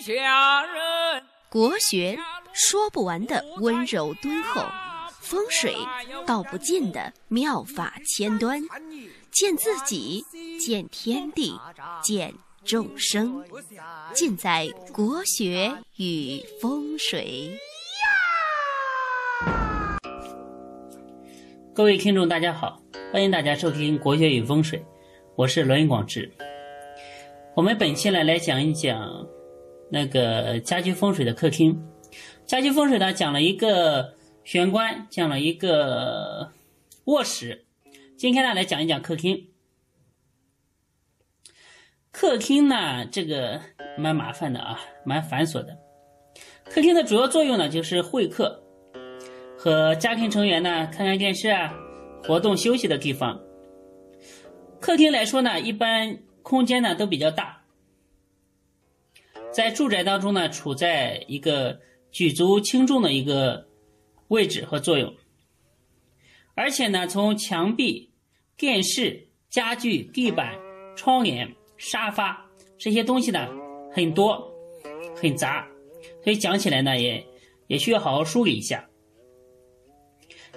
下人。国学说不完的温柔敦厚，风水道不尽的妙法千端，见自己，见天地，见众生，尽在国学与风水。各位听众，大家好，欢迎大家收听《国学与风水》，我是罗云广志。我们本期呢来讲一讲那个家居风水的客厅。家居风水呢讲了一个玄关，讲了一个卧室。今天呢来讲一讲客厅。客厅呢这个蛮麻烦的啊，蛮繁琐的。客厅的主要作用呢就是会客和家庭成员呢看看电视啊，活动休息的地方。客厅来说呢，一般。空间呢都比较大，在住宅当中呢，处在一个举足轻重的一个位置和作用，而且呢，从墙壁、电视、家具、地板、窗帘、沙发这些东西呢很多很杂，所以讲起来呢也也需要好好梳理一下。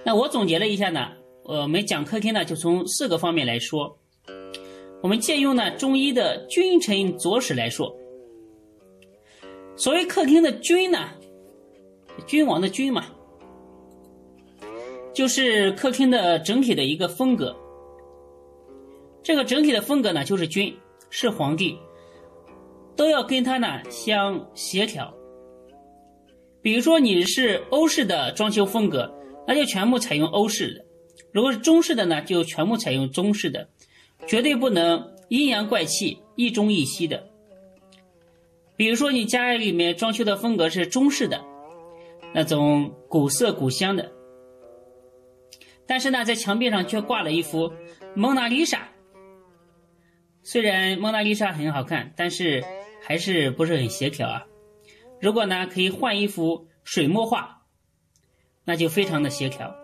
那我总结了一下呢，我们讲客厅呢就从四个方面来说。我们借用呢中医的君臣佐使来说，所谓客厅的君呢，君王的君嘛，就是客厅的整体的一个风格。这个整体的风格呢，就是君，是皇帝，都要跟他呢相协调。比如说你是欧式的装修风格，那就全部采用欧式的；如果是中式的呢，就全部采用中式的。绝对不能阴阳怪气、一中一西的。比如说，你家里面装修的风格是中式的，那种古色古香的，但是呢，在墙壁上却挂了一幅蒙娜丽莎。虽然蒙娜丽莎很好看，但是还是不是很协调啊。如果呢，可以换一幅水墨画，那就非常的协调。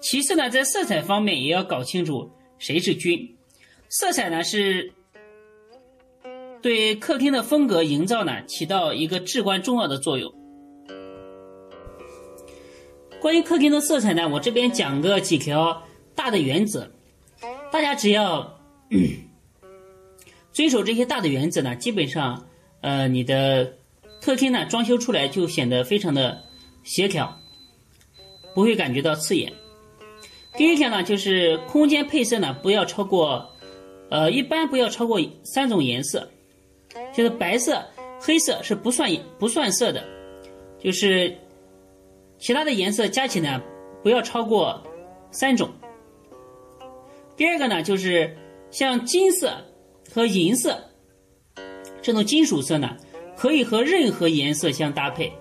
其次呢，在色彩方面也要搞清楚。谁是君？色彩呢是对客厅的风格营造呢起到一个至关重要的作用。关于客厅的色彩呢，我这边讲个几条大的原则，大家只要 遵守这些大的原则呢，基本上呃你的客厅呢装修出来就显得非常的协调，不会感觉到刺眼。第一条呢，就是空间配色呢，不要超过，呃，一般不要超过三种颜色，就是白色、黑色是不算不算色的，就是其他的颜色加起来不要超过三种。第二个呢，就是像金色和银色这种金属色呢，可以和任何颜色相搭配。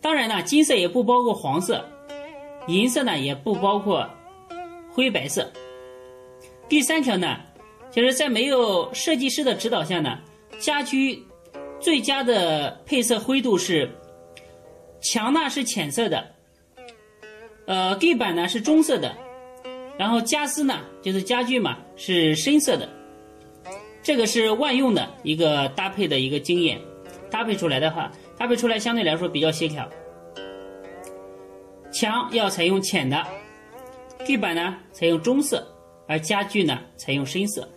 当然呢，金色也不包括黄色。银色呢也不包括灰白色。第三条呢，就是在没有设计师的指导下呢，家居最佳的配色灰度是墙呢是浅色的，呃地板呢是棕色的，然后家私呢就是家具嘛是深色的。这个是万用的一个搭配的一个经验，搭配出来的话，搭配出来相对来说比较协调。墙要采用浅的，地板呢采用棕色，而家具呢采用深色。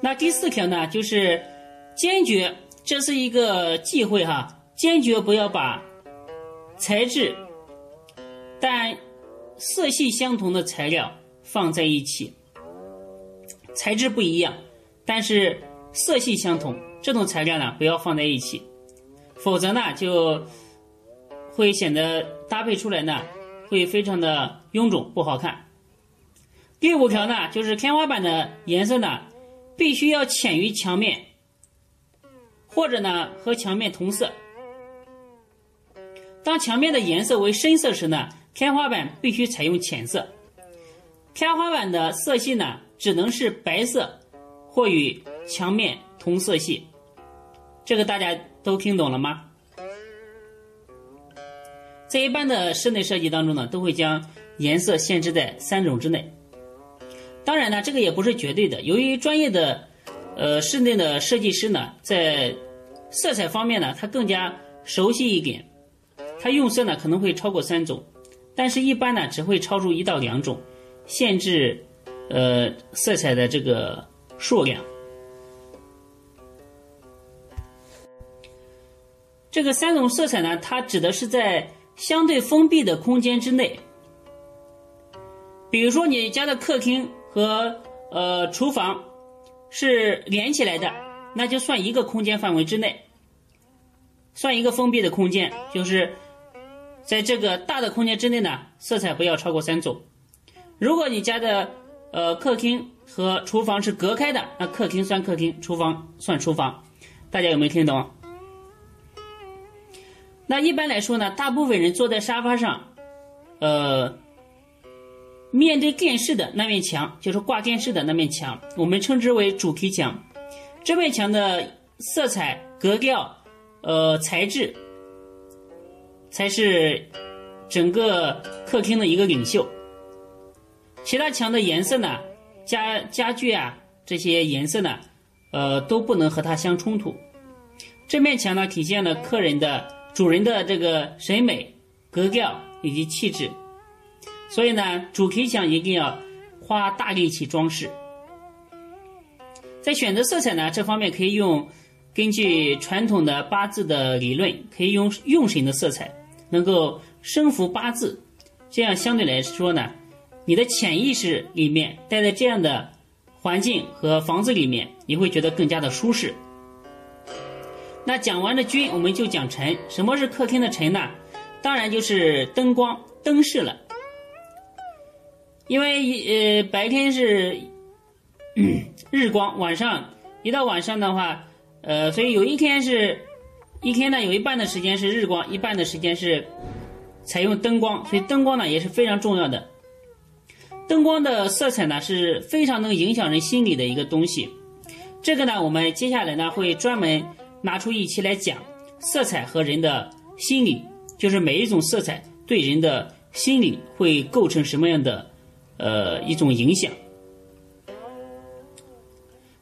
那第四条呢，就是坚决，这是一个忌讳哈，坚决不要把材质但色系相同的材料放在一起。材质不一样，但是色系相同，这种材料呢不要放在一起，否则呢就。会显得搭配出来呢，会非常的臃肿不好看。第五条呢，就是天花板的颜色呢，必须要浅于墙面，或者呢和墙面同色。当墙面的颜色为深色时呢，天花板必须采用浅色。天花板的色系呢，只能是白色或与墙面同色系。这个大家都听懂了吗？在一般的室内设计当中呢，都会将颜色限制在三种之内。当然呢，这个也不是绝对的。由于专业的呃室内的设计师呢，在色彩方面呢，他更加熟悉一点，他用色呢可能会超过三种，但是一般呢只会超出一到两种，限制呃色彩的这个数量。这个三种色彩呢，它指的是在相对封闭的空间之内，比如说你家的客厅和呃厨房是连起来的，那就算一个空间范围之内，算一个封闭的空间，就是在这个大的空间之内呢，色彩不要超过三种。如果你家的呃客厅和厨房是隔开的，那客厅算客厅，厨房算厨房，大家有没有听懂？那一般来说呢，大部分人坐在沙发上，呃，面对电视的那面墙，就是挂电视的那面墙，我们称之为主题墙。这面墙的色彩、格调、呃材质，才是整个客厅的一个领袖。其他墙的颜色呢，家家具啊这些颜色呢，呃都不能和它相冲突。这面墙呢，体现了客人的。主人的这个审美、格调以及气质，所以呢，主题墙一定要花大力气装饰。在选择色彩呢这方面，可以用根据传统的八字的理论，可以用用神的色彩，能够生服八字。这样相对来说呢，你的潜意识里面待在这样的环境和房子里面，你会觉得更加的舒适。那讲完了君，我们就讲臣。什么是客厅的臣呢？当然就是灯光、灯饰了。因为呃白天是日光，晚上一到晚上的话，呃，所以有一天是一天呢，有一半的时间是日光，一半的时间是采用灯光，所以灯光呢也是非常重要的。灯光的色彩呢是非常能影响人心理的一个东西。这个呢，我们接下来呢会专门。拿出一期来讲色彩和人的心理，就是每一种色彩对人的心理会构成什么样的呃一种影响。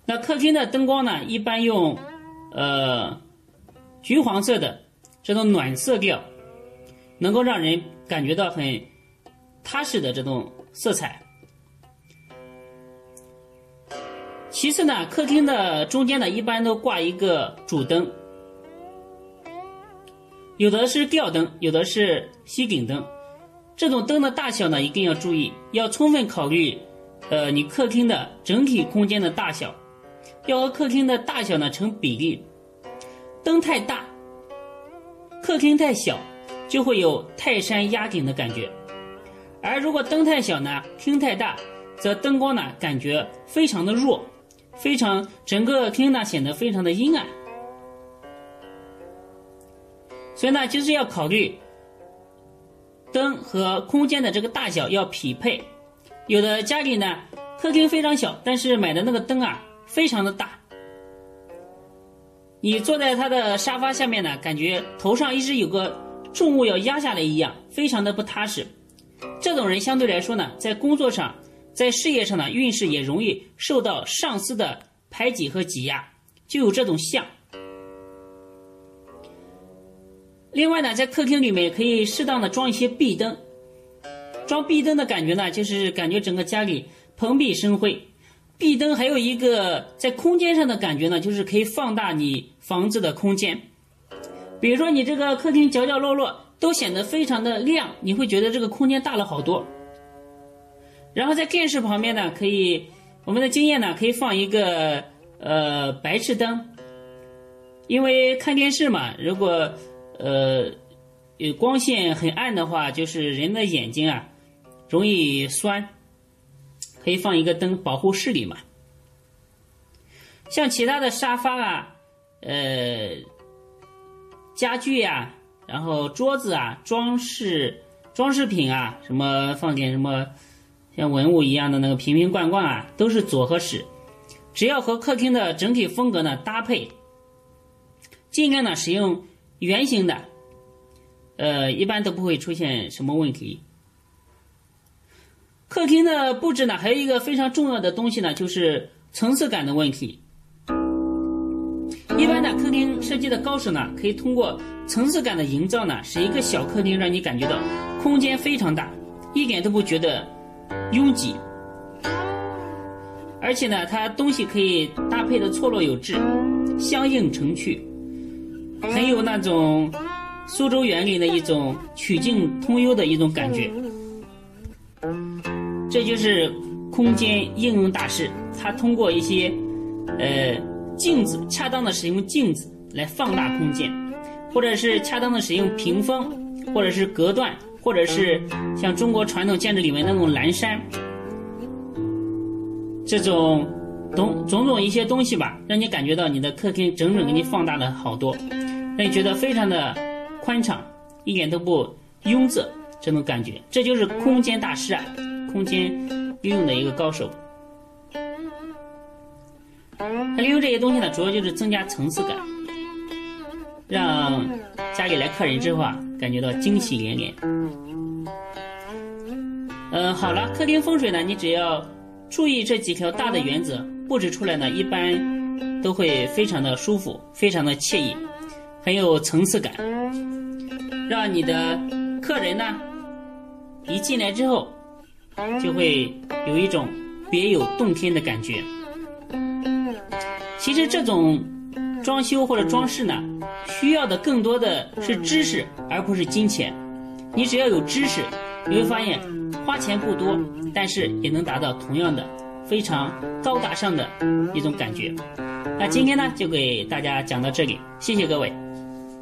那客厅的灯光呢，一般用呃橘黄色的这种暖色调，能够让人感觉到很踏实的这种色彩。其次呢，客厅的中间呢，一般都挂一个主灯，有的是吊灯，有的是吸顶灯。这种灯的大小呢，一定要注意，要充分考虑，呃，你客厅的整体空间的大小，要和客厅的大小呢成比例。灯太大，客厅太小，就会有泰山压顶的感觉；而如果灯太小呢，厅太大，则灯光呢感觉非常的弱。非常，整个厅呢显得非常的阴暗，所以呢，就是要考虑灯和空间的这个大小要匹配。有的家里呢，客厅非常小，但是买的那个灯啊非常的大，你坐在他的沙发下面呢，感觉头上一直有个重物要压下来一样，非常的不踏实。这种人相对来说呢，在工作上。在事业上呢，运势也容易受到上司的排挤和挤压，就有这种相。另外呢，在客厅里面可以适当的装一些壁灯，装壁灯的感觉呢，就是感觉整个家里蓬荜生辉。壁灯还有一个在空间上的感觉呢，就是可以放大你房子的空间。比如说你这个客厅角角落落都显得非常的亮，你会觉得这个空间大了好多。然后在电视旁边呢，可以我们的经验呢，可以放一个呃白炽灯，因为看电视嘛，如果呃有光线很暗的话，就是人的眼睛啊容易酸，可以放一个灯保护视力嘛。像其他的沙发啊，呃家具呀，然后桌子啊，装饰装饰品啊，什么放点什么。像文物一样的那个瓶瓶罐罐啊，都是左和使，只要和客厅的整体风格呢搭配，尽量呢使用圆形的，呃，一般都不会出现什么问题。客厅的布置呢，还有一个非常重要的东西呢，就是层次感的问题。一般的客厅设计的高手呢，可以通过层次感的营造呢，使一个小客厅让你感觉到空间非常大，一点都不觉得拥挤。而且呢，它东西可以搭配的错落有致，相映成趣，很有那种苏州园林的一种曲径通幽的一种感觉。这就是空间应用大师，他通过一些呃镜子，恰当的使用镜子来放大空间，或者是恰当的使用屏风，或者是隔断，或者是像中国传统建筑里面那种栏山。这种种种种一些东西吧，让你感觉到你的客厅整整给你放大了好多，让你觉得非常的宽敞，一点都不拥塞，这种感觉，这就是空间大师啊，空间运用的一个高手。他利用这些东西呢，主要就是增加层次感，让家里来客人之后啊，感觉到惊喜连连。嗯，好了，客厅风水呢，你只要。注意这几条大的原则，布置出来呢，一般都会非常的舒服，非常的惬意，很有层次感，让你的客人呢一进来之后，就会有一种别有洞天的感觉。其实这种装修或者装饰呢，需要的更多的是知识，而不是金钱。你只要有知识，你会发现。花钱不多，但是也能达到同样的非常高大上的一种感觉。那今天呢，就给大家讲到这里，谢谢各位。